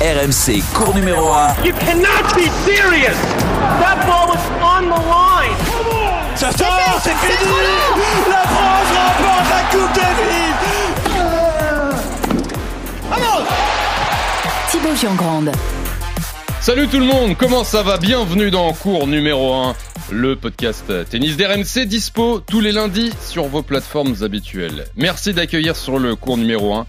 RMC, cours numéro 1. You cannot be serious. That ball was on the line. Ça sort, c'est fini. La France remporte la Coupe Davis. Vamos. Thibaut Giangrande. Salut tout le monde, comment ça va? Bienvenue dans cours numéro 1, le podcast tennis d'RMC dispo tous les lundis sur vos plateformes habituelles. Merci d'accueillir sur le cours numéro 1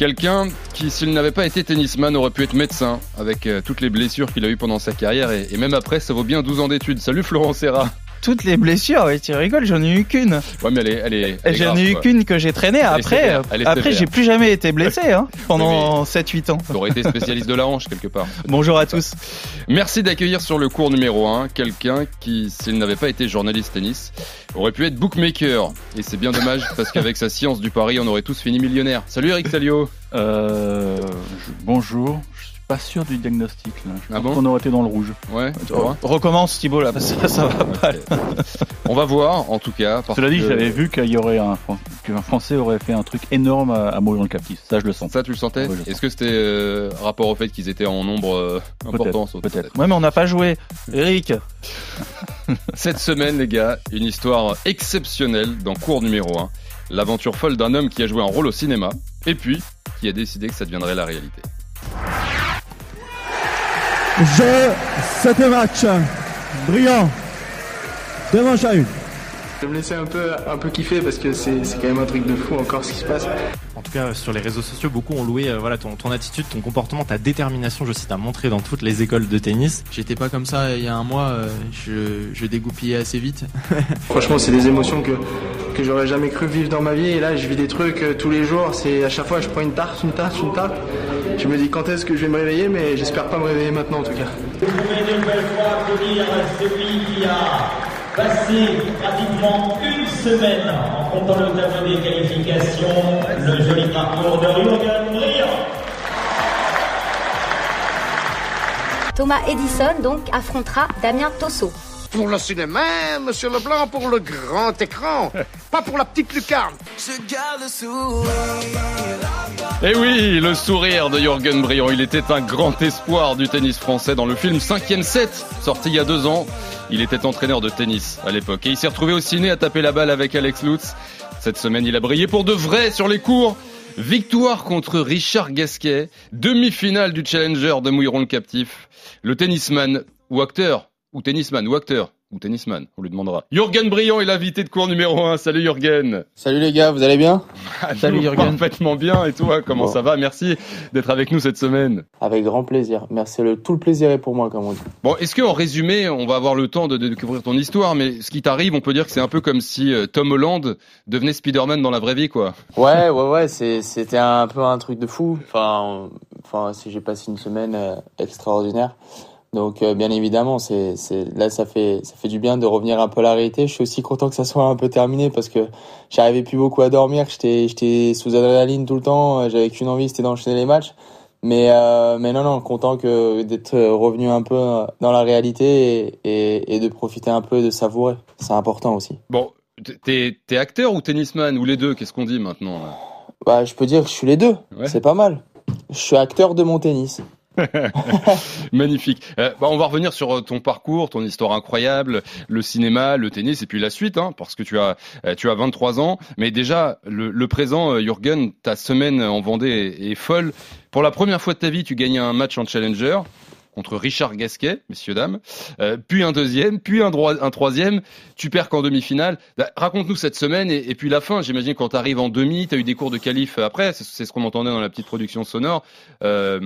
quelqu'un qui, s'il n'avait pas été tennisman, aurait pu être médecin avec euh, toutes les blessures qu'il a eues pendant sa carrière et, et même après, ça vaut bien 12 ans d'études. Salut Florent Serra toutes les blessures, ouais, tu rigoles, j'en ai eu qu'une. Ouais, mais elle est, elle est, elle est J'en ai eu qu'une que j'ai traînée. Après, après, j'ai plus jamais été blessé hein, pendant 7-8 ans. T'aurais été spécialiste de la hanche quelque part. Bonjour à tous. Merci d'accueillir sur le cours numéro 1 quelqu'un qui, s'il n'avait pas été journaliste tennis, aurait pu être bookmaker. Et c'est bien dommage parce qu'avec sa science du pari, on aurait tous fini millionnaire. Salut Eric Salio Euh, je- bonjour, je suis pas sûr du diagnostic là. Je Ah pense bon qu'on aurait été dans le rouge. Ouais, tu crois Recommence Thibaut là, parce que ça, ça va pas. On va voir en tout cas. parce Cela dit, que- j'avais vu qu'il y aurait un, qu'un Français aurait fait un truc énorme à, à mourir dans le captif. Ça, je le sens. Ça, tu le sentais Ouais, Est-ce que c'était euh, rapport au fait qu'ils étaient en nombre euh, important peut-être. Ouais, mais on n'a pas joué. Eric, Cette semaine, les gars, une histoire exceptionnelle dans cours numéro 1. L'aventure folle d'un homme qui a joué un rôle au cinéma et puis qui a décidé que ça deviendrait la réalité. Je, c'était match brillant. Deux. Je vais me laisser un peu, un peu kiffer parce que c'est quand même un truc de fou encore ce qui se passe. En tout cas, sur les réseaux sociaux, beaucoup ont loué euh, voilà, ton, ton attitude, ton comportement, ta détermination, je cite, à montrer dans toutes les écoles de tennis. J'étais pas comme ça il y a un mois, euh, je, je dégoupillais assez vite. Franchement, c'est des émotions que, que j'aurais jamais cru vivre dans ma vie. Et là, je vis des trucs euh, tous les jours. C'est à chaque fois, je prends une tarte, une tarte, une tarte. Je me dis quand est-ce que je vais me réveiller, mais j'espère pas me réveiller maintenant en tout cas. Vous pouvez une nouvelle fois applaudir celui qui a passé pratiquement une semaine en comptant le tableau des qualifications, le joli parcours de Jürgen Briand. Thomas Edison donc affrontera Damien Tosso. Pour le cinéma, monsieur Leblanc, pour le grand écran, pas pour la petite lucarne. Je garde le sourire. Et Eh oui, le sourire de Jürgen Briand, il était un grand espoir du tennis français dans le film 5ème set, sorti il y a deux ans. Il était entraîneur de tennis à l'époque et il s'est retrouvé au ciné à taper la balle avec Alex Lutz. Cette semaine, il a brillé pour de vrai sur les cours. Victoire contre Richard Gasquet, demi-finale du Challenger de Mouilleron le captif. Le tennisman ou acteur, ou tennisman ou acteur, ou tennisman, on lui demandera. Jürgen Briand est l'invité de cours numéro 1. Salut Jürgen. Salut les gars, vous allez bien? Salut, Nous, Jürgen. Parfaitement bien. Et toi, comment Bon. ça va? Merci d'être avec nous cette semaine. Avec grand plaisir. Merci, le, tout le plaisir est pour moi, comme on dit. Bon, est-ce qu'en résumé, on va avoir le temps de, de découvrir ton histoire, mais ce qui t'arrive, on peut dire que c'est un peu comme si euh, Tom Holland devenait Spider-Man dans la vraie vie, quoi. Ouais, ouais, ouais, c'était un peu un truc de fou. Enfin, enfin, si j'ai passé une semaine euh, extraordinaire. Donc, euh, bien évidemment, c'est, là, ça fait, ça fait du bien de revenir un peu à la réalité. Je suis aussi content que ça soit un peu terminé parce que j'arrivais plus beaucoup à dormir. J'étais, j'étais sous adrénaline tout le temps. J'avais qu'une envie, c'était d'enchaîner les matchs. Mais, euh, mais non, non, content que d'être revenu un peu euh, dans la réalité et, et, et de profiter un peu et de savourer. C'est important aussi. Bon, t'es t'es acteur ou tennisman ou les deux? Qu'est-ce qu'on dit maintenant Bah, je peux dire que je suis les deux. Ouais. C'est pas mal. Je suis acteur de mon tennis. Magnifique. Euh, bah, on va revenir sur euh, ton parcours, ton histoire incroyable, le cinéma, le tennis et puis la suite, hein, parce que tu as euh, tu as 23 ans. Mais déjà, le, le présent, Jürgen, ta semaine en Vendée est folle. Pour la première fois de ta vie, tu gagnes un match en Challenger contre Richard Gasquet, messieurs dames, Euh, puis un deuxième, puis un, troisième. Tu perds qu'en demi-finale. Bah, Raconte-nous cette semaine et, puis la fin. J'imagine quand tu arrives en demi, tu as eu des cours de qualif après. C'est ce qu'on entendait dans la petite production sonore. Euh,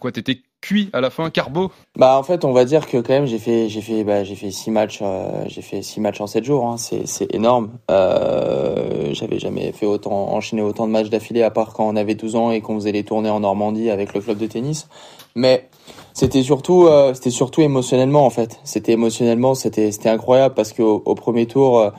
quoi, t'étais cuit à la fin, carbo? Bah en fait on va dire que quand même j'ai fait j'ai fait bah, j'ai fait six matchs euh, j'ai fait six matchs en sept jours hein. c'est c'est énorme euh, j'avais jamais fait autant enchaîner autant de matchs d'affilée à part quand on avait 12 ans et qu'on faisait les tournées en Normandie avec le club de tennis mais c'était surtout euh, c'était surtout émotionnellement en fait c'était émotionnellement c'était c'était incroyable parce que au, premier tour euh,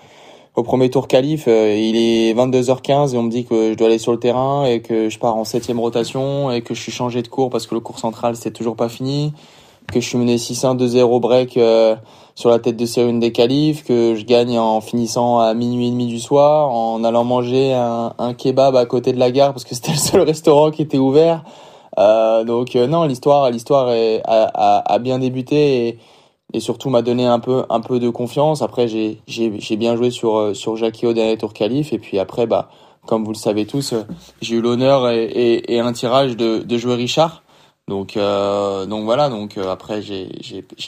au premier tour qualif, euh, il est 22h15 et on me dit que je dois aller sur le terrain et que je pars en septième rotation et que je suis changé de cours parce que le cours central c'était toujours pas fini, que je suis mené 6-1 2-0 break euh, sur la tête de série des qualifs, que je gagne en finissant à minuit et demi du soir, en allant manger un, un kebab à côté de la gare parce que c'était le seul restaurant qui était ouvert. Euh, donc euh, non, l'histoire, l'histoire a, a, a bien débuté et, et surtout m'a donné un peu, un peu de confiance. Après, j'ai, j'ai, bien joué sur, euh, sur Jackie au dernier tour qualif et puis après, bah, comme vous le savez tous, j'ai eu l'honneur et, et, et un tirage de, de jouer Richard. Donc, euh, donc voilà. Donc euh, après, j'ai,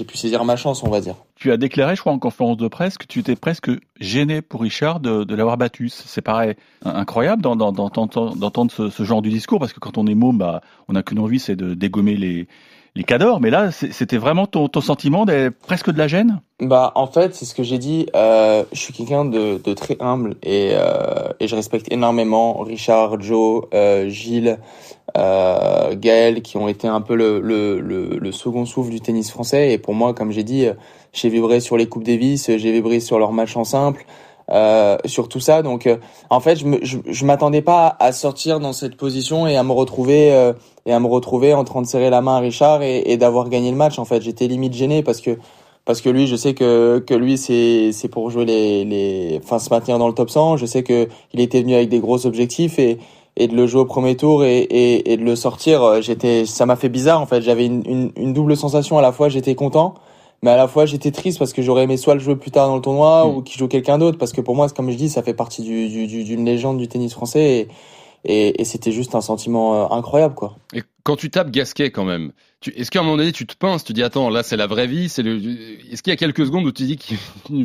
pu saisir ma chance, on va dire. Tu as déclaré, je crois, en conférence de presse que tu étais presque gêné pour Richard de, l'avoir battu. C'est pareil, incroyable d'en- d'en- d'entendre ce genre de discours parce que quand on est môme, bah, on n'a qu'une envie, c'est de dégommer les, les cadors. Mais là, c'était vraiment ton, ton sentiment d'être presque de la gêne? Bah, en fait, c'est ce que j'ai dit. Euh, je suis quelqu'un de, de très humble et, euh, et je respecte énormément Richard, Joe, euh, Gilles, euh, Gaël, qui ont été un peu le, le, le, second souffle du tennis français. Et pour moi, comme j'ai dit, euh, j'ai vibré sur les Coupes Davis, j'ai vibré sur leurs matchs en simple, euh, sur tout ça. Donc, euh, en fait, je me, je, je m'attendais pas à sortir dans cette position et à me retrouver euh, et à me retrouver en train de serrer la main à Richard et, et d'avoir gagné le match. En fait, j'étais limite gêné parce que parce que lui, je sais que que lui c'est c'est pour jouer les les enfin se maintenir dans le top 100. Je sais que il était venu avec des gros objectifs et et de le jouer au premier tour et et, et de le sortir, euh, j'étais ça m'a fait bizarre en fait. J'avais une, une une double sensation à la fois j'étais content mais à la fois j'étais triste parce que j'aurais aimé soit le jouer plus tard dans le tournoi ou qu'il joue quelqu'un d'autre parce que pour moi comme je dis ça fait partie du du du- d'une légende du tennis français et et, et c'était juste un sentiment euh, incroyable quoi. Et quand tu tapes Gasquet quand même, est-ce qu'à un moment donné tu te pinces, tu dis attends là c'est la vraie vie, c'est le, est-ce qu'il y a quelques secondes où tu dis que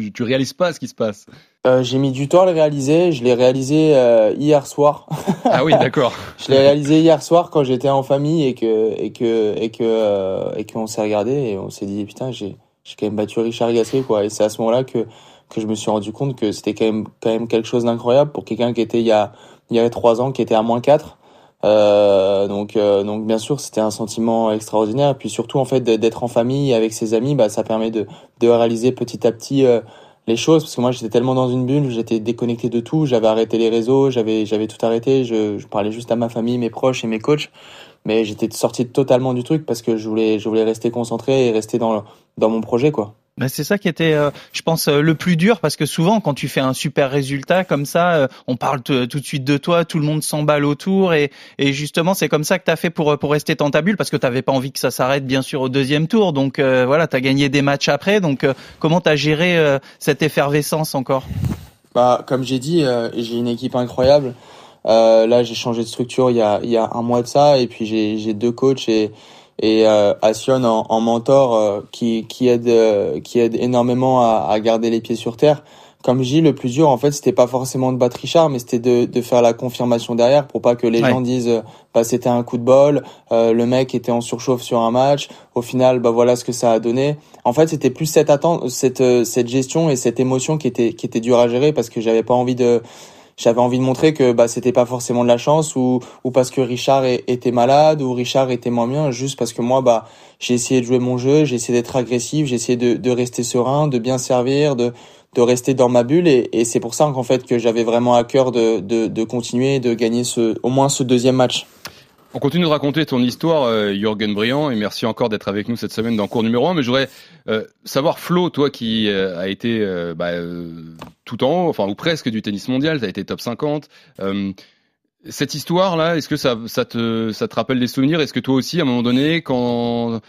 tu réalises pas ce qui se passe? Euh, j'ai mis du temps à le réaliser. Je l'ai réalisé euh, hier soir. Ah oui d'accord. je l'ai réalisé hier soir quand j'étais en famille et que et que et que euh, et qu'on s'est regardé et on s'est dit putain j'ai j'ai quand même battu Richard Gasquet quoi. Et c'est à ce moment-là que que je me suis rendu compte que c'était quand même quand même quelque chose d'incroyable pour quelqu'un qui était il y a il y a trois ans qui était à moins 4 euh, donc euh, donc bien sûr c'était un sentiment extraordinaire. Et puis surtout en fait d'être en famille avec ses amis bah ça permet de de réaliser petit à petit euh, les choses. Parce que moi j'étais tellement dans une bulle j'étais déconnecté de tout. J'avais arrêté les réseaux j'avais j'avais tout arrêté. Je, je parlais juste à ma famille mes proches et mes coachs mais j'étais sorti totalement du truc parce que je voulais je voulais rester concentré et rester dans dans mon projet quoi Mais c'est ça qui était, euh, je pense, euh, le plus dur parce que souvent, quand tu fais un super résultat comme ça, euh, on parle tout de suite de toi, tout le monde s'emballe autour et, et justement, c'est comme ça que tu as fait pour, pour rester dans ta bulle parce que tu n'avais pas envie que ça s'arrête, bien sûr, au deuxième tour. Donc euh, voilà, tu as gagné des matchs après. Donc euh, comment tu as géré euh, cette effervescence encore? Bah, comme j'ai dit, euh, j'ai une équipe incroyable. Euh, là, j'ai changé de structure il y a, il y a un mois de ça, et puis j'ai deux coachs et et euh, Assion en, en mentor euh, qui qui aide euh, qui aide énormément à, à garder les pieds sur terre. Comme je dis, le plus dur en fait, c'était pas forcément de battre Richard, mais c'était de de faire la confirmation derrière pour pas que les Ouais. gens disent euh, bah c'était un coup de bol, euh, le mec était en surchauffe sur un match. Au final, bah voilà ce que ça a donné. En fait, c'était plus cette attente, cette euh, cette gestion et cette émotion qui était qui était dure à gérer parce que j'avais pas envie de j'avais envie de montrer que bah c'était pas forcément de la chance ou ou parce que Richard était malade ou Richard était moins bien juste parce que moi bah j'ai essayé de jouer mon jeu j'ai essayé d'être agressif j'ai essayé de de rester serein de bien servir de de rester dans ma bulle et, et c'est pour ça qu'en fait que j'avais vraiment à cœur de de de continuer de gagner ce au moins ce deuxième match On continue de raconter ton histoire, euh, Jürgen Briand, et merci encore d'être avec nous cette semaine dans cours numéro 1. Mais je voudrais euh, savoir, Flo, toi qui euh, a été euh, bah, euh, tout en haut, enfin ou presque du tennis mondial, tu as été top 50. euh, cette histoire-là, est-ce que ça, ça, te, ça te rappelle des souvenirs? Est-ce que toi aussi, à un moment donné, quand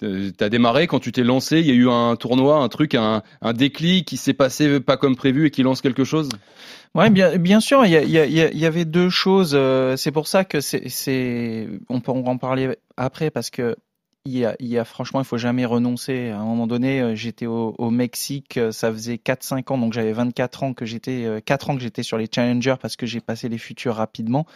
tu as démarré, quand tu t'es lancé, il y a eu un tournoi, un truc, un, un déclic qui s'est passé pas comme prévu et qui lance quelque chose? Ouais, bien, bien sûr, il y, y, y avait deux choses. euh, C'est pour ça que c'est, on peut en parler après parce que il y a, il y a franchement, il faut jamais renoncer. À un moment donné, euh, j'étais au, au Mexique, euh, ça faisait 4-5 ans, donc j'avais 24 ans que j'étais, euh, 4 ans que j'étais sur les challengers parce que j'ai passé les futurs rapidement.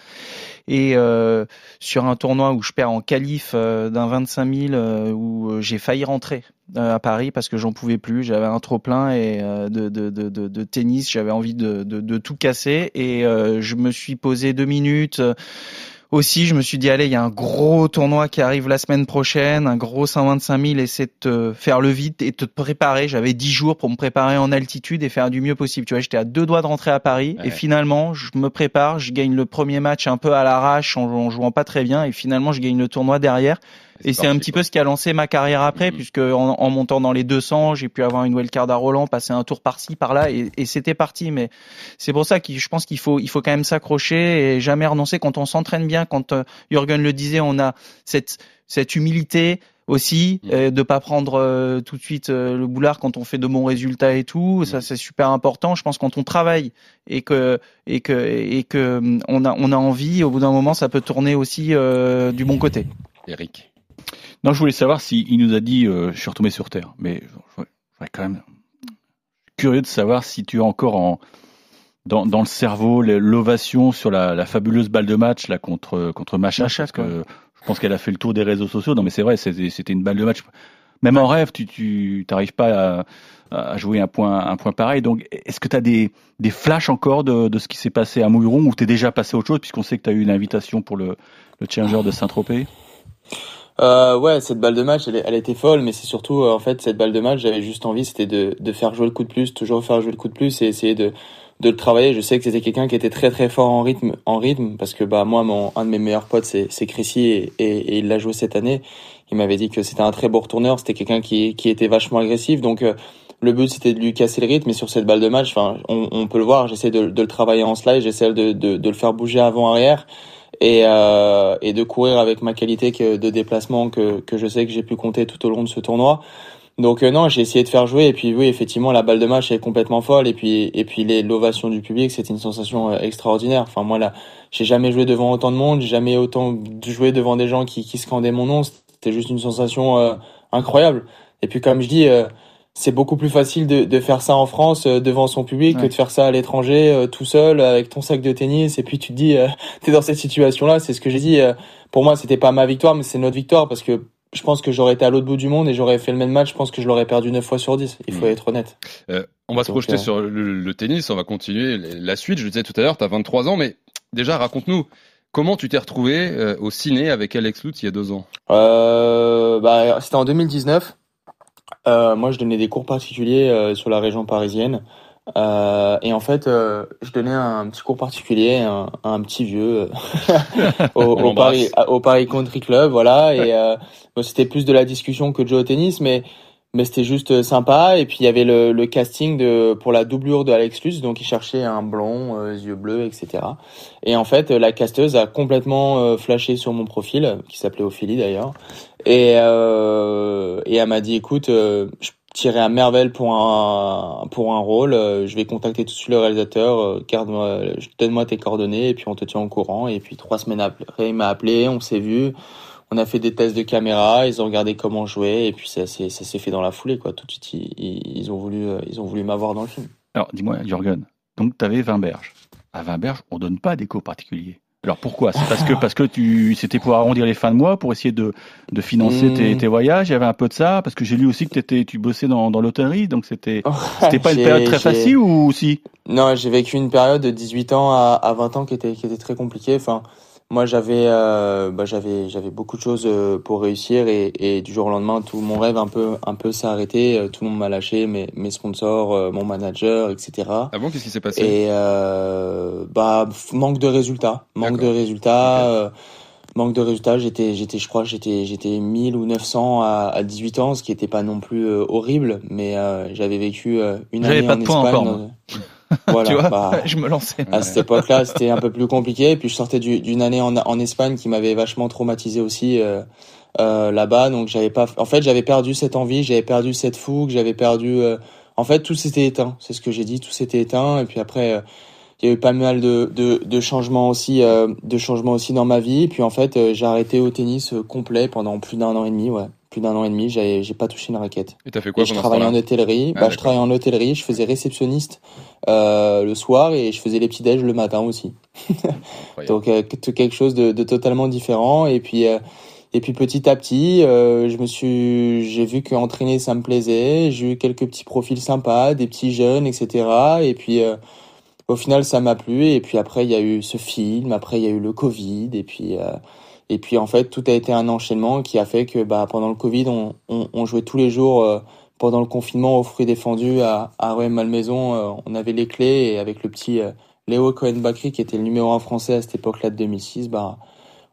Et euh, sur un tournoi où je perds en qualif euh, d'un 25 000 euh, où euh, j'ai failli rentrer euh, à Paris parce que j'en pouvais plus, j'avais un trop plein et euh, de, de, de, de, tennis, j'avais envie de, tout casser et euh, je me suis posé deux minutes. Aussi, je me suis dit, allez, il y a un gros tournoi qui arrive la semaine prochaine, un gros 125 000, essaie de te faire le vide et de te préparer. J'avais 10 jours pour me préparer en altitude et faire du mieux possible. Tu vois, j'étais à deux doigts de rentrer à Paris Ouais. et finalement, je me prépare, je gagne le premier match un peu à l'arrache en, en jouant pas très bien et finalement, je gagne le tournoi derrière. Et c'est un petit peu ce qui a lancé ma carrière après, Mhm. puisque en, en montant dans les 200, j'ai pu avoir une wildcard à Roland, passer un tour par-ci, par-là, et, et c'était parti. Mais c'est pour ça que je pense qu'il faut, il faut quand même s'accrocher et jamais renoncer. Quand on s'entraîne bien, quand euh, Jürgen le disait, on a cette, cette humilité aussi Mhm. euh, de pas prendre euh, tout de suite euh, le boulard quand on fait de bons résultats et tout ça c'est super important je pense quand on travaille et que et que et que hum, on a on a envie au bout d'un moment ça peut tourner aussi euh, du bon côté Eric. Non, je voulais savoir s'il il nous a dit euh, je suis retombé sur terre, mais je serais quand même curieux de savoir si tu es encore en dans, dans le cerveau l'ovation sur la, la fabuleuse balle de match là contre contre Macha, Macha, parce que je pense qu'elle a fait le tour des réseaux sociaux. Non, mais c'est vrai, c'était une balle de match. Même en rêve, tu tu t'arrives pas à, à jouer un point un point pareil. Donc, est-ce que tu as des des flashs encore de, de ce qui s'est passé à Mouilleron ou t'es déjà passé à autre chose puisqu'on sait que tu as eu une invitation pour le le Challenger de Saint-Tropez? Euh, ouais, cette balle de match, elle, elle était folle, mais c'est surtout, euh, en fait, cette balle de match, j'avais juste envie, c'était de, de faire jouer le coup de plus, toujours faire jouer le coup de plus et essayer de, de le travailler. Je sais que c'était quelqu'un qui était très très fort en rythme, en rythme, parce que bah moi, mon un de mes meilleurs potes, c'est c'est Chrissy et, et, il l'a joué cette année. Il m'avait dit que c'était un très beau retourneur, c'était quelqu'un qui qui était vachement agressif, donc. euh, le but c'était de lui casser le rythme, mais sur cette balle de match, enfin, on, on peut le voir. J'essaie de, de le travailler en slide, j'essaie de, de, de le faire bouger avant-arrière et, euh, et de courir avec ma qualité de déplacement que, je sais que j'ai pu compter tout au long de ce tournoi. Donc euh, non, j'ai essayé de faire jouer et puis oui, effectivement, la balle de match est complètement folle et puis et puis l'ovation du public, c'était une sensation euh, extraordinaire. Enfin moi là, j'ai jamais joué devant autant de monde, j'ai jamais autant joué devant des gens qui scandaient mon nom. C'était juste une sensation incroyable. Et puis comme je dis. C'est beaucoup plus facile de, de faire ça en France euh, devant son public que de faire ça à l'étranger euh, tout seul avec ton sac de tennis et puis tu te dis euh, t'es dans cette situation là c'est ce que j'ai dit pour moi c'était pas ma victoire mais c'est notre victoire parce que je pense que j'aurais été à l'autre bout du monde et j'aurais fait le même match je pense que je l'aurais perdu 9 fois sur 10 il faut Mm. être honnête on va se projeter sur le, le tennis, on va continuer la suite. Je le disais tout à l'heure, tu as 23 ans, mais déjà raconte-nous, comment tu t'es retrouvé au ciné avec Alex Lutz il y a deux ans? Bah, c'était en 2019. Euh, moi, je donnais des cours particuliers euh, sur la région parisienne. Euh, et en fait, euh, je donnais un petit cours particulier à un, à un petit vieux euh, au. Paris, au Paris Country Club, voilà. Et euh, bon, c'était plus de la discussion que de jouer au tennis, mais mais c'était juste sympa. Et puis il y avait le, le casting de pour la doublure de Alex Lutz, donc il cherchait un blond, euh, yeux bleus, etc. Et en fait, la casteuse a complètement euh, flashé sur mon profil, qui s'appelait Ophélie d'ailleurs. Et, euh, et elle m'a dit, écoute, euh, je tirais à merveille pour un, pour un rôle, euh, je vais contacter tout de suite le réalisateur, euh, garde-moi, donne-moi tes coordonnées, et puis on te tient au courant. Et puis trois semaines après, il m'a appelé, on s'est vu, on a fait des tests de caméra, ils ont regardé comment jouer, et puis ça s'est, ça s'est fait dans la foulée, quoi. Tout de suite, ils, ont voulu, euh, ils ont voulu m'avoir dans le film. Alors, dis-moi, Jürgen, donc tu avais 20 berges. À 20 berges, on donne pas des cours particuliers. Alors pourquoi? C'est parce que parce que tu c'était pour arrondir les fins de mois, pour essayer de, de financer Hmm. tes, tes voyages? Il y avait un peu de ça? Parce que j'ai lu aussi que t'étais tu bossais dans, dans l'hôtellerie, donc c'était c'était pas une période très facile ou si? Non, j'ai vécu une période de 18 ans à, à 20 ans qui était, qui était très compliquée. Enfin, moi, j'avais, euh, bah, j'avais, j'avais beaucoup de choses euh, pour réussir et, et du jour au lendemain, tout mon rêve un peu, un peu s'est arrêté. Euh, Tout le monde m'a lâché, mes, mes sponsors, euh, mon manager, etc. Ah bon, qu'est-ce qui s'est passé? Et euh, bah manque de résultats, manque de résultats, euh, manque de résultats. J'étais, j'étais, je crois, j'étais, j'étais 1000 ou 900 à, à 18 ans, ce qui était pas non plus euh, horrible, mais euh, j'avais vécu euh, une J'avais année pas en de points Espagne. encore, moi. Voilà, tu vois bah, je me lançais à cette époque-là, c'était un peu plus compliqué. Puis je sortais du- d'une année en, en Espagne qui m'avait vachement traumatisé aussi euh, euh, là-bas. Donc j'avais pas, en fait, j'avais perdu cette envie, j'avais perdu cette fougue, j'avais perdu. euh, en fait, tout s'était éteint. C'est ce que j'ai dit, tout s'était éteint. Et puis après, euh, il y a eu pas mal de, de, de changements aussi, euh, de changements aussi dans ma vie. Puis en fait, j'ai arrêté au tennis complet pendant plus d'un an et demi. Ouais, plus d'un an et demi, j'avais, j'ai pas touché une raquette. Et t'as fait quoi Et je travaillais en hôtellerie. Ah, bah, je travaillais en hôtellerie. Je faisais réceptionniste euh, le soir et je faisais les petits déj le matin aussi. Donc euh, que- quelque chose de, de totalement différent. Et puis euh, et puis petit à petit, euh, je me suis, j'ai vu qu'entraîner ça me plaisait. J'ai eu quelques petits profils sympas, des petits jeunes, etc. Et puis euh, au final, ça m'a plu. Et puis après, il y a eu ce film. Après, il y a eu le Covid. Et puis euh, et puis en fait, tout a été un enchaînement qui a fait que bah pendant le Covid, on, on, on jouait tous les jours. euh, pendant le confinement au fruit défendu à, à Rouen Malmaison, euh, on avait les clés et avec le petit euh, Léo Cohen Bakri qui était le numéro un français à cette époque-là de 2006, bah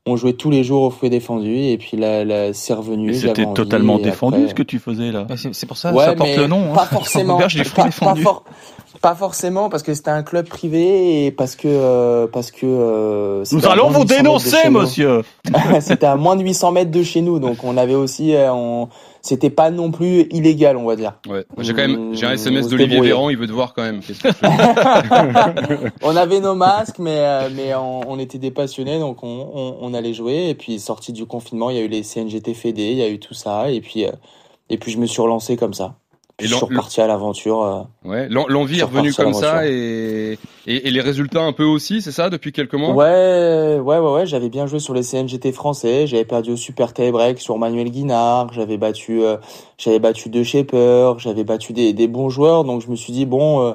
on jouait tous les jours au fouet défendu et puis là, là c'est revenu. C'était totalement défendu après- ce que tu faisais là. Bah, c'est pour ça, Ouais, ça porte le nom. hein. Pas forcément. Auberge du fruit pas, pas défendu. for- pas forcément parce que c'était un club privé et parce que euh, parce que euh, Nous allons vous de 800 mètres de dénoncer, monsieur. c'était à moins de 800 mètres de chez nous, donc on avait aussi, euh, on... c'était pas non plus illégal, on va dire. Ouais. J'ai quand même, j'ai un SMS d'Olivier. Véran, il veut te voir quand même. Que on avait nos masques, mais euh, mais on, on était des passionnés, donc on, on, on allait jouer. Et puis sorti du confinement, il y a eu les CNGT Fédé, il y a eu tout ça, et puis euh, et puis je me suis relancé comme ça. Et je suis reparti à l'aventure. euh. Ouais, l'envie est revenue comme ça et, et, et les résultats un peu aussi, c'est ça, depuis quelques mois? Ouais, ouais, ouais, ouais. J'avais bien joué sur les CNGT français. J'avais perdu au Super Tie-Break sur Manuel Guinard. J'avais battu, euh, j'avais battu De Shaper. J'avais battu des, des bons joueurs. Donc je me suis dit bon, euh,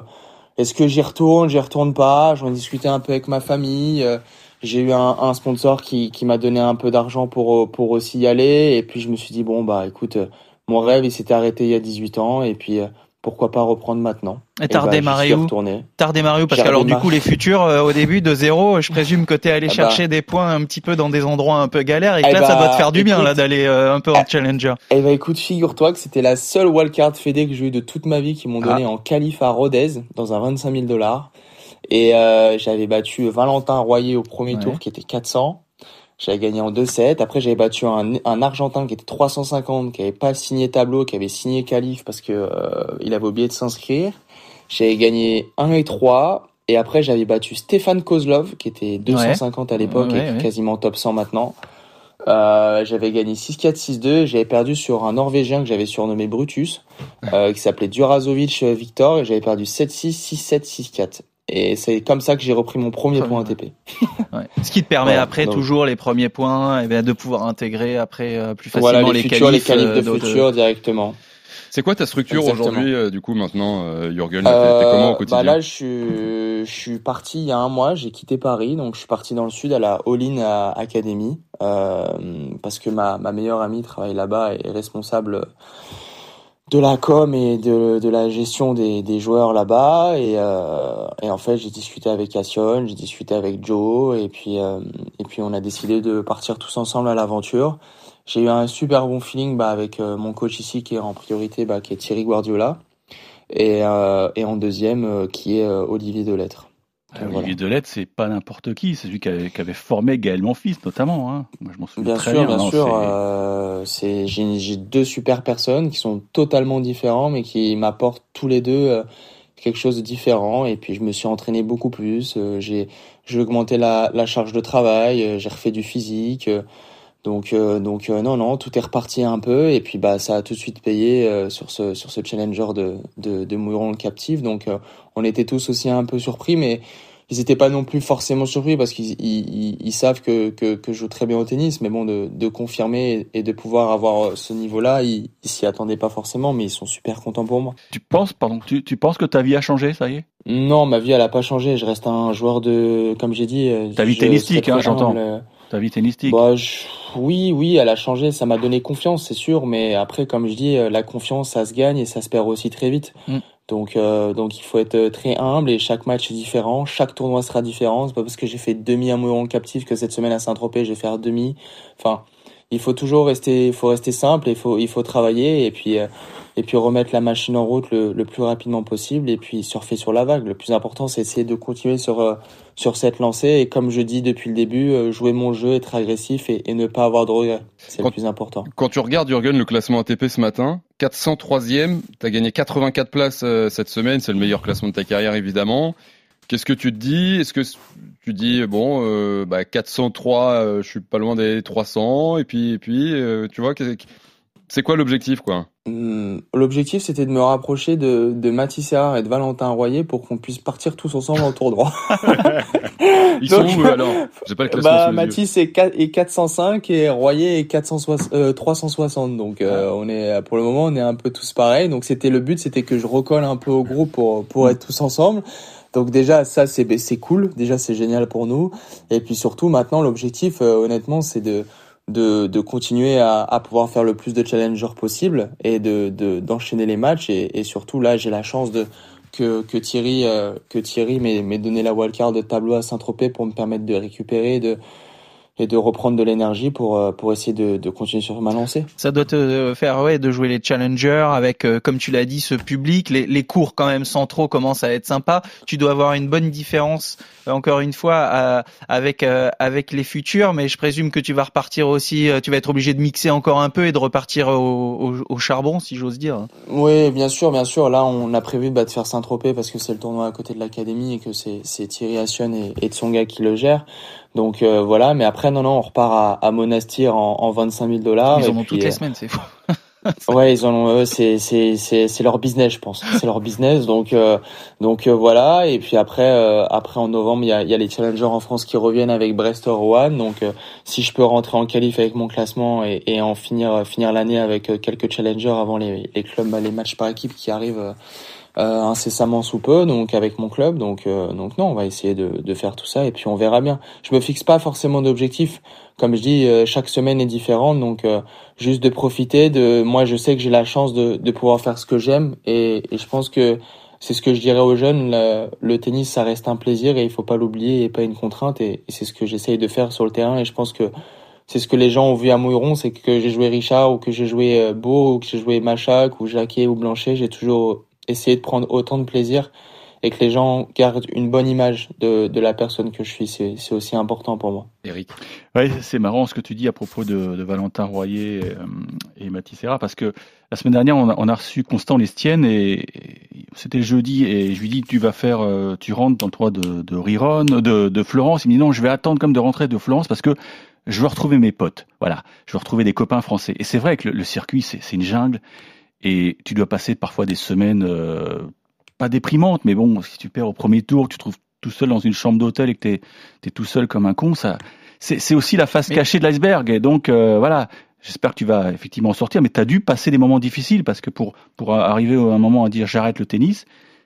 est-ce que j'y retourne, j'y retourne pas J'en ai discuté un peu avec ma famille. euh, j'ai eu un, un sponsor qui, qui m'a donné un peu d'argent pour pour aussi y aller. Et puis je me suis dit bon bah écoute, mon rêve il s'était arrêté il y a 18 ans. Et puis euh, pourquoi pas reprendre maintenant? Et t'as bah, redémarré où? retourné. T'as redémarré où? Parce que alors du coup les futurs euh, au début de zéro, je présume que t'es allé Ah bah. chercher des points un petit peu dans des endroits un peu galères et que Eh là ça bah, doit te faire du bien là d'aller euh, un peu en challenger. Eh ben écoute, figure-toi que c'était la seule wildcard fédé que j'ai eu de toute ma vie qui m'ont donné Ah. en qualif à Rodez dans un 25 000 dollars. Et euh, j'avais battu Valentin Royer au premier Ouais. tour qui était 400. J'avais gagné en 2-7. Après j'avais battu un, un Argentin qui était 350, qui avait pas signé tableau, qui avait signé qualif parce que euh, il avait oublié de s'inscrire. J'avais gagné 1 et 3. Et après j'avais battu Stéphane Kozlov qui était 250 à l'époque Ouais, et ouais. quasiment top 100 maintenant. Euh, j'avais gagné 6-4, 6-2. J'avais perdu sur un Norvégien que j'avais surnommé Brutus, euh, qui s'appelait Durazovic Victor, et j'avais perdu 7-6, 6-7, 6-4. Et c'est comme ça que j'ai repris mon premier point ATP. Ouais. Ce qui te permet Ouais, après donc- toujours les premiers points et bien de pouvoir intégrer après euh, plus facilement Voilà, les, les futurs, les qualifs, qualifs euh, de d'autres- futur directement. C'est quoi ta structure aujourd'hui, euh, du coup, maintenant, euh, Jürgen? T'es t'es Euh, comment au quotidien bah là, je suis, je suis parti il y a un mois. J'ai quitté Paris, donc je suis parti dans le sud à la All-in euh, Academy euh, parce que ma, ma meilleure amie travaille là-bas et est responsable de la com et de, de la gestion des, des joueurs là-bas. Et, euh, et en fait, j'ai discuté avec Assion, j'ai discuté avec Joe, et puis euh, et puis on a décidé de partir tous ensemble à l'aventure. J'ai eu un super bon feeling bah, avec euh, mon coach ici qui est en priorité, bah, qui est Thierry Guardiola, et, et en deuxième qui est Olivier Delettre. Ah, Olivier Delette, c'est pas n'importe qui, c'est celui qui avait, qui avait formé Gaël Monfils notamment. Hein. Moi, je m'en souviens Bien très sûr, bien. sûr. c'est- euh, j'ai j'ai deux super personnes qui sont totalement différents, mais qui m'apportent tous les deux euh, quelque chose de différent. Et puis je me suis entraîné beaucoup plus. euh, j'ai j'ai augmenté la, la charge de travail. euh, j'ai refait du physique. Euh, donc euh, donc euh, non non, tout est reparti un peu. Et puis bah ça a tout de suite payé euh, sur ce sur ce challenger de de, de Mouilleron le captif. Donc euh, on était tous aussi un peu surpris, mais ils étaient pas non plus forcément surpris parce qu'ils ils, ils- ils savent que, que, que je joue très bien au tennis, mais bon, de, de confirmer et de pouvoir avoir ce niveau-là, ils, ils s'y attendaient pas forcément, mais ils sont super contents pour moi. Tu penses, pardon, tu, tu penses que ta vie a changé, ça y est? Non, ma vie, elle a pas changé. Je reste un joueur de, comme j'ai dit. euh, Ta vie tennistique, hein, très j'entends. euh, Ta vie tennistique. Bah, je- oui, oui, elle a changé. Ça m'a donné confiance, c'est sûr. Mais après, comme je dis, euh, la confiance, ça se gagne et ça se perd aussi très vite. Mm. Donc, euh, donc, il faut être euh, très humble et chaque match est différent. Chaque tournoi sera différent. C'est pas parce que j'ai fait demi à Mouillon captif que cette semaine à Saint-Tropez, je vais faire demi. Enfin, il faut toujours rester, il faut rester simple. et Il faut, il faut travailler et puis, euh, et puis remettre la machine en route le, le plus rapidement possible et puis surfer sur la vague. Le plus important, c'est essayer de continuer sur, euh, sur cette lancée et comme je dis depuis le début, euh, jouer mon jeu, être agressif et, et ne pas avoir de regrets. C'est le plus important. Quand tu regardes, Jürgen, le classement ATP ce matin, 403e, tu as gagné 84 places euh, cette semaine, c'est le meilleur classement de ta carrière évidemment. Qu'est-ce que tu te dis? Est-ce que tu dis, bon, euh, bah, 403, euh, je suis pas loin des 300, et puis, et puis euh, tu vois, c'est quoi l'objectif quoi? Hum, L'objectif, c'était de me rapprocher de, de Mathis Serrard et de Valentin Royer pour qu'on puisse partir tous ensemble en tour droit. Ils sont Donc, où eux, alors? J'ai pas le classement Bah. Mathis est, 4, est 405 et Royer est 460, euh, 360. Donc, euh, on est, pour le moment, on est un peu tous pareils. Donc, c'était le but, c'était que je recolle un peu au groupe pour, pour être tous ensemble. Donc déjà ça c'est c'est cool, déjà c'est génial pour nous et puis surtout maintenant l'objectif euh, honnêtement c'est de de, de continuer à, à pouvoir faire le plus de challengers possible et de de- d'enchaîner les matchs. Et, et surtout là j'ai la chance de que, que Thierry euh, que Thierry m'ait m'ait donné la wildcard de tableau à Saint-Tropez pour me permettre de récupérer de et de reprendre de l'énergie pour euh, pour essayer de, de continuer sur ma lancée. Ça doit te faire ouais de jouer les challengers avec euh, comme tu l'as dit ce public, les, les cours quand même centraux commencent à être sympas. Tu dois avoir une bonne différence euh, encore une fois avec avec les futurs, mais je présume que tu vas repartir aussi. tu vas être obligé de mixer encore un peu et de repartir au, au, au charbon si j'ose dire. Oui, bien sûr, bien sûr. Là, on a prévu bah, de faire Saint-Tropez parce que c'est le tournoi à côté de l'académie et que c'est c'est Thierry Assion et, et Tsonga qui le gèrent. Donc euh, voilà, mais après non non, on repart à, à Monastir en, en 25 000 dollars. Ils en ont toutes les euh, semaines, c'est fou. ouais, ils en ont. C'est c'est c'est c'est leur business, je pense. C'est leur business. Donc euh, donc voilà. Et puis après après en novembre, il y a il y a les challengers en France qui reviennent avec Brest Rouen. Donc si je peux rentrer en qualif avec mon classement et, et en finir finir l'année avec quelques challengers avant les les clubs les matchs par équipe qui arrivent euh, incessamment sous peu, donc avec mon club. Donc, euh, donc non, on va essayer de, de, faire tout ça et puis on verra bien. Je me fixe pas forcément d'objectif. Comme je dis, euh, chaque semaine est différente, donc juste de profiter. De moi, je sais que j'ai la chance de, de pouvoir faire ce que j'aime et, et je pense que c'est ce que je dirais aux jeunes. Le, le, tennis, ça reste un plaisir et il faut pas l'oublier et pas une contrainte. Et, et c'est ce que j'essaye de faire sur le terrain. Et je pense que c'est ce que les gens ont vu à Mouilleron, c'est que j'ai joué Richard ou que j'ai joué Beau ou que j'ai joué Machac ou Jacquet ou Blanchet, j'ai toujours essayer de prendre autant de plaisir et que les gens gardent une bonne image de, de la personne que je suis. C'est aussi important pour moi. Eric. Oui, c'est marrant ce que tu dis à propos de, de Valentin Royer euh, et, et Mathis Serra, parce que la semaine dernière, on a, on a reçu Constant Lestienne et, c'était le jeudi et je lui dis tu vas faire, euh, tu rentres dans le toit de, de Riron, de, de Florence. Il me dit non, je vais attendre comme de rentrer de Florence parce que je veux retrouver mes potes. Voilà, je veux retrouver des copains français. Et c'est vrai que le, le circuit, c'est une jungle et tu dois passer parfois des semaines euh, pas déprimantes, mais bon, si tu perds au premier tour, tu te trouves tout seul dans une chambre d'hôtel et que tu es, tout seul comme un con, ça, c'est aussi la face cachée de l'iceberg. Et donc euh, voilà, j'espère que tu vas effectivement sortir, mais tu as dû passer des moments difficiles parce que pour pour arriver à un moment à dire j'arrête le tennis,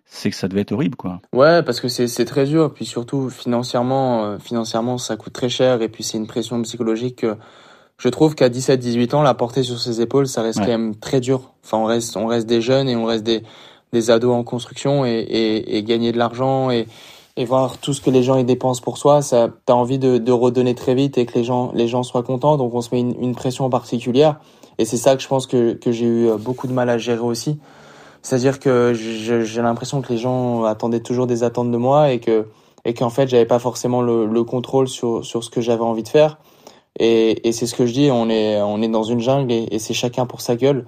c'est que ça devait être horrible, quoi. Ouais, parce que c'est très dur, puis surtout financièrement, euh, financièrement ça coûte très cher, et puis c'est une pression psychologique que je trouve qu'à 17-18 ans, la porter sur ses épaules, ça reste quand même très dur. Enfin, on reste, on reste des jeunes et on reste des, des ados en construction et, et, et gagner de l'argent et, et voir tout ce que les gens y dépensent pour soi, ça, t'as envie de, de redonner très vite et que les gens, les gens soient contents. Donc, on se met une, une pression particulière. Et c'est ça que je pense que, que j'ai eu beaucoup de mal à gérer aussi. C'est-à-dire que j'ai l'impression que les gens attendaient toujours des attentes de moi et que, et qu'en fait, j'avais pas forcément le, le contrôle sur, sur ce que j'avais envie de faire. Et, et c'est ce que je dis, on est, on est dans une jungle et, et c'est chacun pour sa gueule.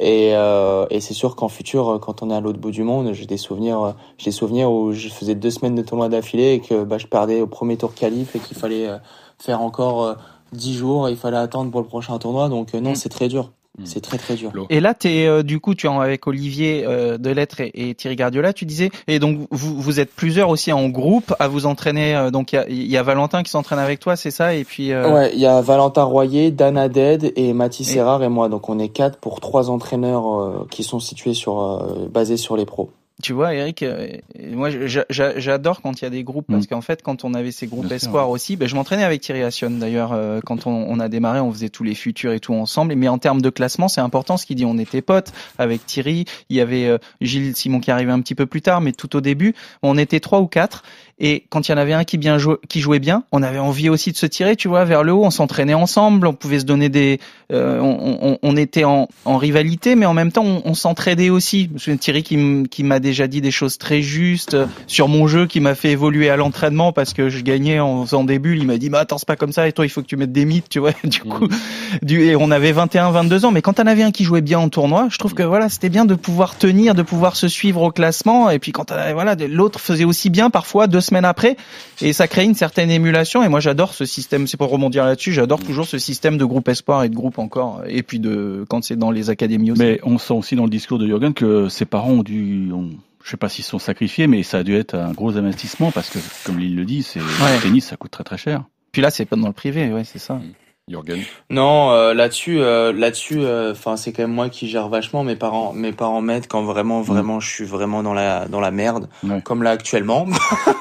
Et, euh, et c'est sûr qu'en futur, quand on est à l'autre bout du monde, j'ai des souvenirs, j'ai des souvenirs où je faisais deux semaines de tournoi d'affilée et que bah, je perdais au premier tour qualif et qu'il fallait euh, faire encore euh, dix jours, et il fallait attendre pour le prochain tournoi. Donc non, mm. c'est très dur. Hmm. C'est très très dur. Et là, es, euh, du coup, tu es avec Olivier euh, Delettre et, et, Thierry Gardiola, tu disais, et donc vous, vous êtes plusieurs aussi en groupe à vous entraîner. Euh, donc il y a, y a, Valentin qui s'entraîne avec toi, c'est ça? Et puis. Euh... Ouais, il y a Valentin Royer, Dan Aded et Mathis Serrar et moi. Donc on est quatre pour trois entraîneurs euh, qui sont situés sur basés sur les pros. Tu vois, Eric, euh, moi j'adore quand il y a des groupes parce mm. qu'en fait, quand on avait ces groupes espoirs aussi, ben, je m'entraînais avec Thierry Assion d'ailleurs. Euh, quand on, on, a démarré, on faisait tous les futurs et tout ensemble. Mais en termes de classement, c'est important ce qu'il dit. On était potes avec Thierry. Il y avait euh, Gilles Simon qui arrivait un petit peu plus tard, mais tout au début, on était trois ou quatre. Et quand il y en avait un qui bien jouait, qui jouait bien, on avait envie aussi de se tirer, tu vois, vers le haut. On s'entraînait ensemble, on pouvait se donner des, euh, on, on, on, était en, en, rivalité, mais en même temps, on, on s'entraidait aussi. C'est Thierry qui m'a déjà dit des choses très justes sur mon jeu, qui m'a fait évoluer à l'entraînement parce que je gagnais en faisant des bulles. Il m'a dit, bah attends, c'est pas comme ça. Et toi, il faut que tu mettes des mythes, tu vois. Du coup, mmh. du, et on avait 21, 22 ans. Mais quand on avait un qui jouait bien en tournoi, je trouve que voilà, c'était bien de pouvoir tenir, de pouvoir se suivre au classement. Et puis quand voilà, l'autre faisait aussi bien parfois deux semaines après, et ça crée une certaine émulation. Et moi, j'adore ce système. C'est pour rebondir là-dessus. J'adore toujours ce système de groupe espoir et de groupe encore. Et puis de quand c'est dans les académies aussi. Mais on sent aussi dans le discours de Jürgen que ses parents ont dû, ont, je sais pas s'ils sont sacrifiés, mais ça a dû être un gros investissement parce que, comme il le dit, c'est ouais. le tennis, ça coûte très très cher. Puis là, c'est pas dans le privé, ouais, c'est ça. Jürgen Non, euh, là-dessus, euh, là-dessus, enfin, c'est quand même moi qui gère vachement. Mes parents, mes parents m'aident quand vraiment, vraiment, je suis vraiment dans la dans la merde, ouais. comme là actuellement,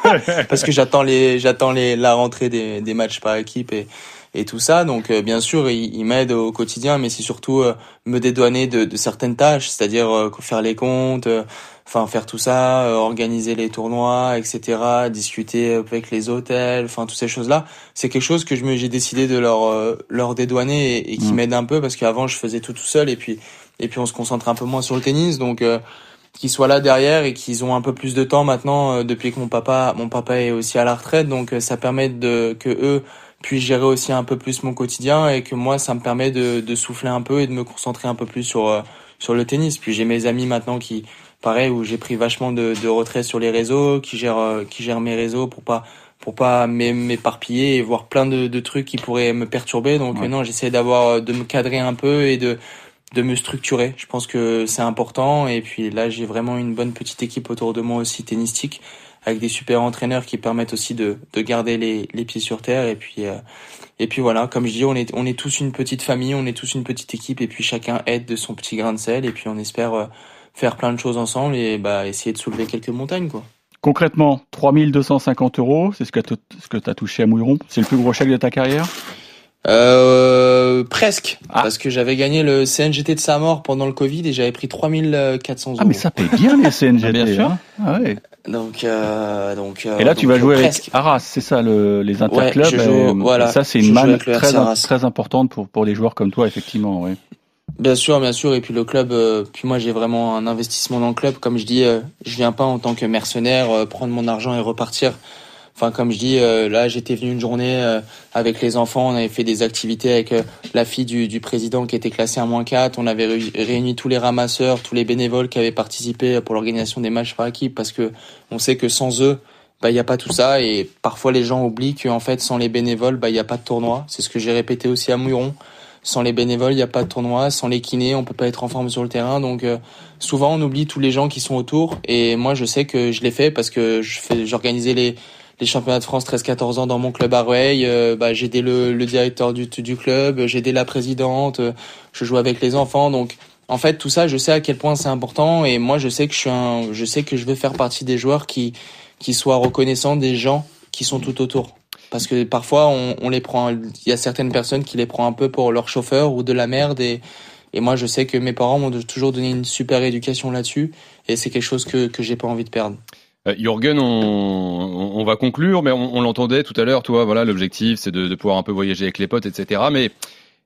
parce que j'attends les, j'attends les la rentrée des des matchs par équipe et et tout ça. Donc euh, bien sûr, il, il m'aide au quotidien, mais c'est surtout euh, me dédouaner de, de certaines tâches, c'est-à-dire euh, faire les comptes, euh, enfin faire tout ça, euh, organiser les tournois, etc., discuter avec les hôtels, enfin toutes ces choses-là. C'est quelque chose que je me j'ai décidé de leur euh, leur dédouaner et, et qui Mm. m'aide un peu parce qu'avant je faisais tout tout seul et puis et puis on se concentre un peu moins sur le tennis, donc euh, qu'ils soient là derrière et qu'ils ont un peu plus de temps maintenant euh, depuis que mon papa mon papa est aussi à la retraite donc euh, ça permet de que eux puissent gérer aussi un peu plus mon quotidien et que moi ça me permet de, de souffler un peu et de me concentrer un peu plus sur euh, sur le tennis puis j'ai mes amis maintenant qui pareil où j'ai pris vachement de, de retrait sur les réseaux qui gèrent euh, qui gèrent mes réseaux pour pas pour pas m'é- m'éparpiller et voir plein de, de trucs qui pourraient me perturber donc Ouais. non j'essaie d'avoir euh, de me cadrer un peu et de de me structurer. Je pense que c'est important. Et puis là, j'ai vraiment une bonne petite équipe autour de moi aussi tennistique, avec des super entraîneurs qui permettent aussi de, de garder les, les pieds sur terre. Et puis, euh, et puis voilà, comme je dis, on est, on est tous une petite famille, on est tous une petite équipe. Et puis chacun aide de son petit grain de sel. Et puis on espère euh, faire plein de choses ensemble et bah, essayer de soulever quelques montagnes, quoi. Concrètement, 3250 euros, c'est ce que tu ce que as touché à Mouilleron. C'est le plus gros chèque de ta carrière? Euh, presque. Parce que j'avais gagné le CNGT de sa mort pendant le Covid et j'avais pris 3400 euros. Ah, mais ça paye bien les CNGT. Bien sûr. hein. Ah ouais. Donc, euh, donc. euh, Et là, tu vas jouer presque. avec Arras, c'est ça, le, les interclubs. je joue- voilà, ça, c'est une manne très, très importante pour, pour des joueurs comme toi, effectivement. Ouais. Bien sûr, bien sûr. Et puis le club, euh, puis moi j'ai vraiment un investissement dans le club. Comme je dis, euh, je viens pas en tant que mercenaire euh, prendre mon argent et repartir. Enfin, comme je dis, euh, là j'étais venu une journée euh, avec les enfants, on avait fait des activités avec euh, la fille du, du président qui était classée à moins 4. On avait réu- réuni tous les ramasseurs, tous les bénévoles qui avaient participé pour l'organisation des matchs par équipe parce que on sait que sans eux, bah il y a pas tout ça et parfois les gens oublient qu'en fait sans les bénévoles, bah il y a pas de tournoi. C'est ce que j'ai répété aussi à Mouilleron. Sans les bénévoles, il n'y a pas de tournoi. Sans les kinés, on peut pas être en forme sur le terrain. Donc euh, souvent, on oublie tous les gens qui sont autour. Et moi, je sais que je l'ai fait parce que j'organisais les les championnats de France 13-14 ans dans mon club à Rueil. Euh, bah, j'ai aidé le, le directeur du, du club, j'ai aidé la présidente, euh, je joue avec les enfants. Donc, en fait, tout ça, je sais à quel point c'est important. Et moi, je sais que je suis un, je sais que je veux faire partie des joueurs qui qui soient reconnaissants des gens qui sont tout autour. Parce que parfois, on, on les prend, il y a certaines personnes qui les prend un peu pour leur chauffeur ou de la merde. Et, et moi, je sais que mes parents m'ont toujours donné une super éducation là-dessus. Et c'est quelque chose que, que j'ai pas envie de perdre. Euh, Jürgen, on, on, va conclure, mais on, on l'entendait tout à l'heure, toi, voilà, l'objectif, c'est de, de pouvoir un peu voyager avec les potes, etc. Mais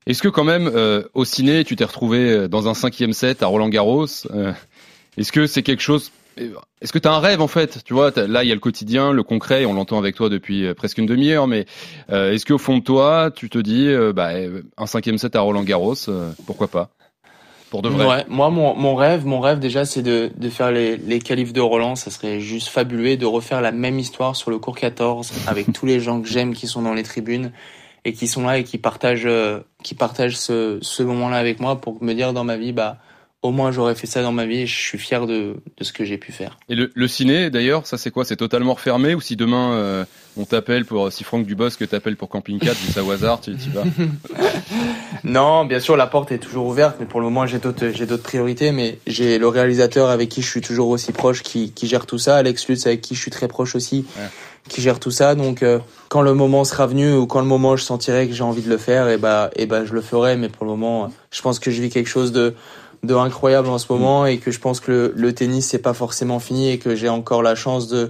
est-ce que quand même, euh, au ciné, tu t'es retrouvé euh, dans un cinquième set à Roland Garros euh, Est-ce que c'est quelque chose Est-ce que tu as un rêve en fait? Tu vois, t'as- là il y a le quotidien, le concret, on l'entend avec toi depuis euh, presque une demi-heure, mais euh, est-ce qu'au fond de toi, tu te dis, euh, bah, euh, un cinquième set à Roland Garros, euh, pourquoi pas? Pour de vrai Ouais, moi, mon, mon rêve, mon rêve déjà, c'est de, de faire les, les qualifs de Roland. Ça serait juste fabuleux de refaire la même histoire sur le cours 14 avec tous les gens que j'aime qui sont dans les tribunes et qui sont là et qui partagent, euh, qui partagent ce, ce moment-là avec moi pour me dire dans ma vie, bah, au moins j'aurais fait ça dans ma vie et je suis fier de, de ce que j'ai pu faire. Et le, le ciné, d'ailleurs, ça c'est quoi? C'est totalement refermé ou si demain euh, on t'appelle pour, si Franck Dubosc t'appelle pour Camping 4, dis ça au hasard, tu y vas? Non, bien sûr, la porte est toujours ouverte, mais pour le moment, j'ai d'autres, j'ai d'autres priorités. Mais j'ai le réalisateur avec qui je suis toujours aussi proche, qui, qui gère tout ça. Alex Lutz, avec qui je suis très proche aussi, qui gère tout ça. Donc, euh, quand le moment sera venu ou quand le moment je sentirai que j'ai envie de le faire, et bah, et bah, je le ferai. Mais pour le moment, je pense que je vis quelque chose de, de incroyable en ce moment et que je pense que le, le tennis c'est pas forcément fini et que j'ai encore la chance de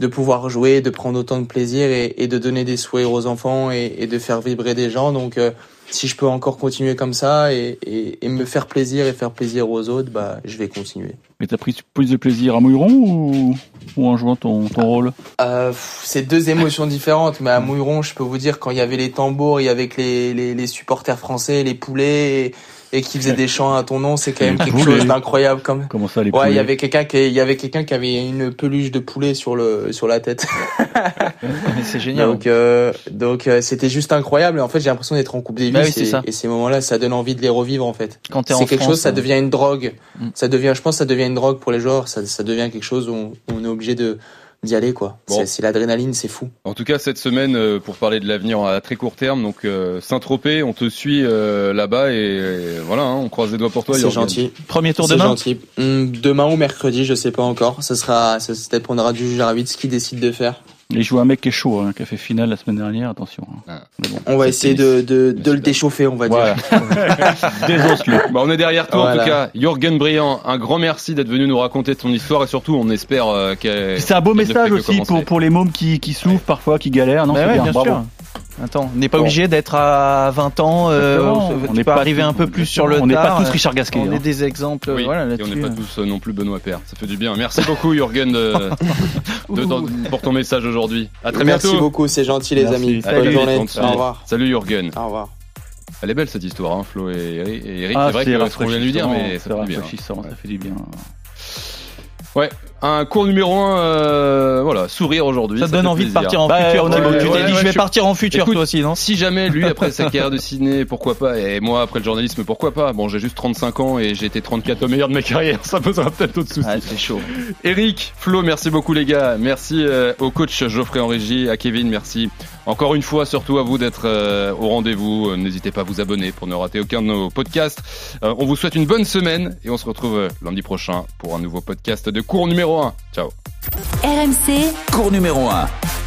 de pouvoir jouer, de prendre autant de plaisir et, et de donner des sourires aux enfants et, et de faire vibrer des gens. Donc, euh, si je peux encore continuer comme ça et, et, et me faire plaisir et faire plaisir aux autres, bah, je vais continuer. Mais t'as pris plus de plaisir à Mouilleron ou, ou en jouant ton, ton rôle? Euh, c'est deux émotions différentes, mais à Mouilleron, je peux vous dire, quand il y avait les tambours, il y avait les, les, les supporters français, les poulets, et, qui faisaient des chants à ton nom, c'est quand même Les quelque poulets chose d'incroyable. Comme... Comment ça, les Ouais, il y avait quelqu'un qui, il y avait quelqu'un qui avait une peluche de poulet sur le, sur la tête. c'est génial. Donc, euh, donc euh, c'était juste incroyable. Et en fait, j'ai l'impression d'être en Coupe Davis. Bah oui, c'est et, ces moments-là, ça donne envie de les revivre en fait. Quand t'es c'est quelque France, chose, ça euh, devient une drogue. Ça devient, je pense, que ça devient une drogue pour les joueurs. Ça, ça devient quelque chose où on, on est obligé de d'y aller quoi. Bon. C'est- l'adrénaline, c'est fou. En tout cas, cette semaine, euh, pour parler de l'avenir à très court terme, donc euh, Saint-Tropez, on te suit euh, là-bas et, et voilà, hein, on croise les doigts pour toi. C'est gentil. Premier tour C'est demain gentil. Hum, demain ou mercredi, je sais pas encore. Ça sera, ça, ça dépendra du juge arbitre ce qu'il décide de faire. Il joue un mec qui est chaud, hein, qui a fait finale la semaine dernière, attention. hein. Bon, On va essayer de, de, de le déchauffer, on va Voilà. dire. Désolé. Bah, on est derrière toi en tout cas. Jürgen Briand, un grand merci d'être venu nous raconter ton histoire et surtout on espère euh, qu'elle. C'est un beau message aussi pour, pour les mômes qui, qui souffrent parfois, qui galèrent. Non, Bah c'est ouais, bien, bien bravo. sûr. Attends, on n'est pas Bon. obligé d'être à 20 ans. euh, On n'est pas arriver tous- un peu plus sur le on n'est pas tous Richard Gasquet, On hein. est des exemples. Oui, voilà, et on n'est pas tous euh, non plus Benoît Père. Ça fait du bien. Merci beaucoup Jürgen de, de- dans- pour ton message aujourd'hui. À très Merci bientôt. beaucoup, c'est gentil les Merci. amis. Salut, Bonne journée. Salut. Au revoir. Salut Jürgen. Au revoir. Elle est belle cette histoire, hein, Flo et Eric. Ah, c'est vrai que ce qu'on vient de lui dire, mais ça c'est fait du bien. rafraîchissant, ça fait du bien. Ouais, un cours numéro 1, voilà, sourire aujourd'hui. Ça te donne envie de plaisir. partir en Bah, futur. a- tu ouais, t'es dit, ouais, je vais je- partir en futur, Écoute, toi aussi, non Si jamais lui, après sa carrière de ciné, pourquoi pas Et moi, après le journalisme, pourquoi pas Bon, j'ai juste 35 ans et j'ai été 34 au meilleur de ma carrière. Ça posera peut-être d'autres soucis. Ah, c'est chaud. Eric, Flo, merci beaucoup les gars. Merci euh, au coach Geoffrey en régie, à Kevin, merci. Encore une fois, surtout à vous d'être euh, au rendez-vous. Euh, N'hésitez pas à vous abonner pour ne rater aucun de nos podcasts. Euh, on vous souhaite une bonne semaine et on se retrouve lundi prochain pour un nouveau podcast de cours numéro 1. Ciao. RMC Cours numéro 1.